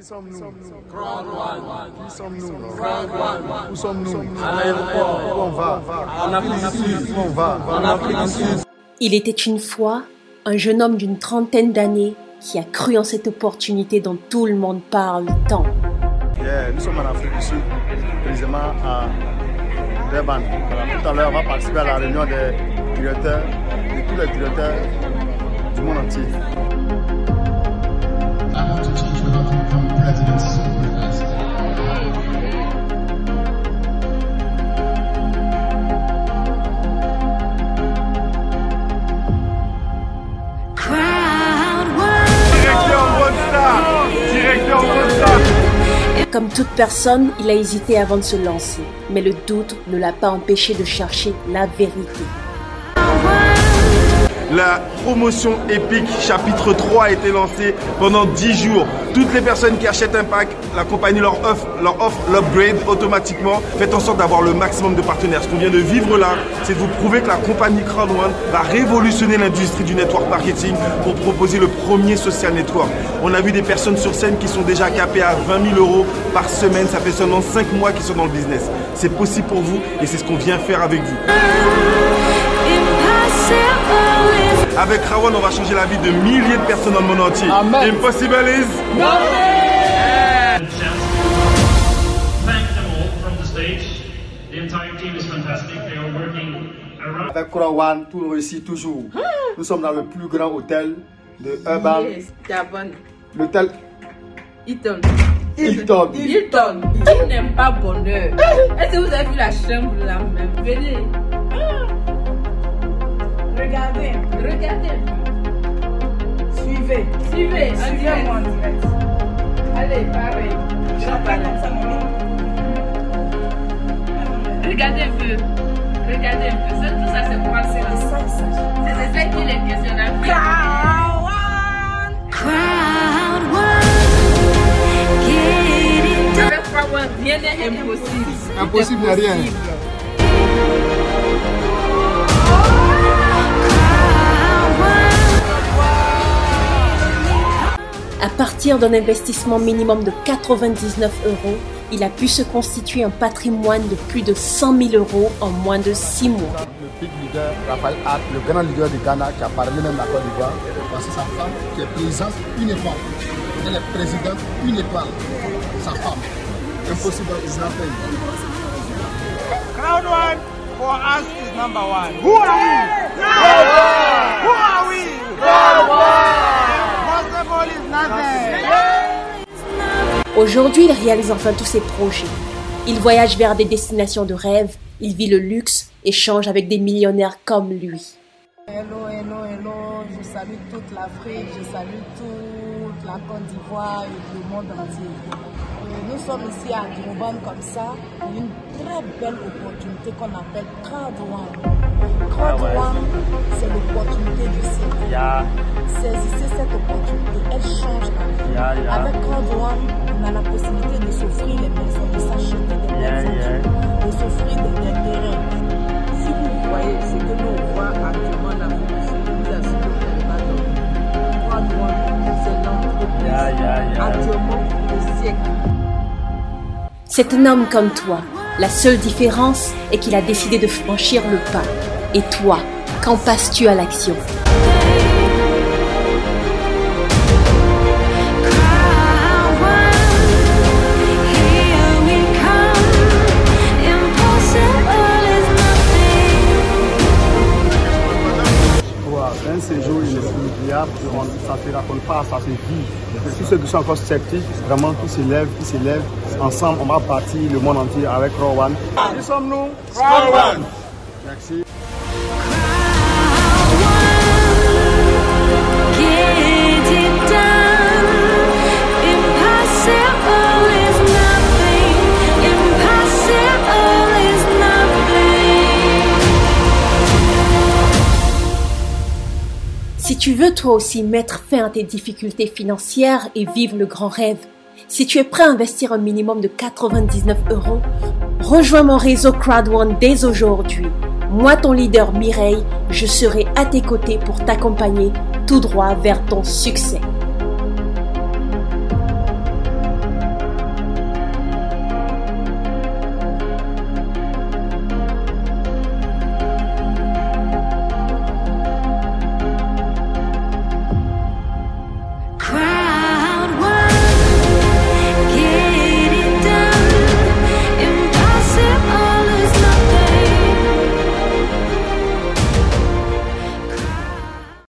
Qui sommes-nous? Qui sommes-nous? Où sommes-nous? À l'aéroport. Où on va? En Afrique du Sud. Où on va? En Afrique du Sud. Il était une fois un jeune homme d'une trentaine d'années qui a cru en cette opportunité dont tout le monde parle tant. Yeah, nous sommes en Afrique du Sud, précisément à Durban. Voilà, tout à l'heure, on va participer à la réunion des directeurs, de tous les directeurs du monde entier. Comme toute personne, il a hésité avant de se lancer, mais le doute ne l'a pas empêché de chercher la vérité. La promotion épique chapitre 3 a été lancée pendant 10 jours. Toutes les personnes qui achètent un pack, la compagnie leur offre l'upgrade automatiquement. Faites en sorte d'avoir le maximum de partenaires. Ce qu'on vient de vivre là, c'est de vous prouver que la compagnie Crowd One va révolutionner l'industrie du network marketing pour proposer le premier social network. On a vu des personnes sur scène qui sont déjà capées à 20 000 euros par semaine. Ça fait seulement 5 mois qu'ils sont dans le business. C'est possible pour vous et c'est ce qu'on vient faire avec vous. Avec Rawan, on va changer la vie de milliers de personnes dans le monde entier. Impossible is chance. Thank them all from the stage. The entire team is fantastic. They are working around. Avec One, tout réussit toujours. Nous sommes dans le plus grand hôtel de Urban. Yes. L'hôtel Hilton. Hilton. Hilton. Qui n'aime pas bonheur Est-ce que vous avez vu la chambre là même? Venez. Regardez. Regardez. Suivez. Suivez. Suivez-moi en direct. Allez, pareil. Je pas comme ça, maman. Regardez un peu. Regardez un peu. Ça, tout ça, c'est pour un C'est c'est ça qui les questionne. Avec Frawan, rien n'est impossible. Impossible, n'est rien. Partir d'un investissement minimum de 99 euros, il a pu se constituer un patrimoine de plus de 100 000 euros en moins de 6 mois. Le big leader, Raphaël Hart, le grand leader du Ghana qui a parlé même la Côte d'Ivoire. Voici sa femme qui est présidente une étoile. Elle est présidente une étoile. Sa femme. Impossible is nothing. Crowd one for us is number one. Who are we? Crowd one. Who are we? Crowd one. Impossible is nothing. Aujourd'hui, il réalise enfin tous ses projets. Il voyage vers des destinations de rêve, il vit le luxe, échange avec des millionnaires comme lui. Hello, hello, hello. Je salue toute l'Afrique, je salue toute la Côte d'Ivoire et le monde entier. Nous sommes ici à Durban comme ça, une très belle opportunité qu'on appelle One. Crowd One, c'est l'opportunité du siècle. Saisissez cette opportunité, elle change vie. Avec Crowd One, on a la possibilité de s'offrir les maisons, de s'acheter des belles voitures, de s'offrir des, des terrains. Si vous voyez ce que nous on voit actuellement en Afrique du Sud, vous n'allez pas dormir. Crois-moi, c'est l'entreprise actuellement le siècle. C'est un homme comme toi. La seule différence est qu'il a décidé de franchir le pas. Et toi, quand passes-tu à l'action? On- ça ne se raconte pas, ça se vit. Tous ceux qui sont encore sceptiques, vraiment, qui se lèvent, qui se lèvent, ensemble, on va partir le monde entier avec Rowan. Qui sommes-nous Rowan Merci. Tu veux toi aussi mettre fin à tes difficultés financières et vivre le grand rêve, si tu es prêt à investir un minimum de 99 euros, rejoins mon réseau CrowdOne dès aujourd'hui. Moi, ton leader Mireille, je serai à tes côtés pour t'accompagner tout droit vers ton succès.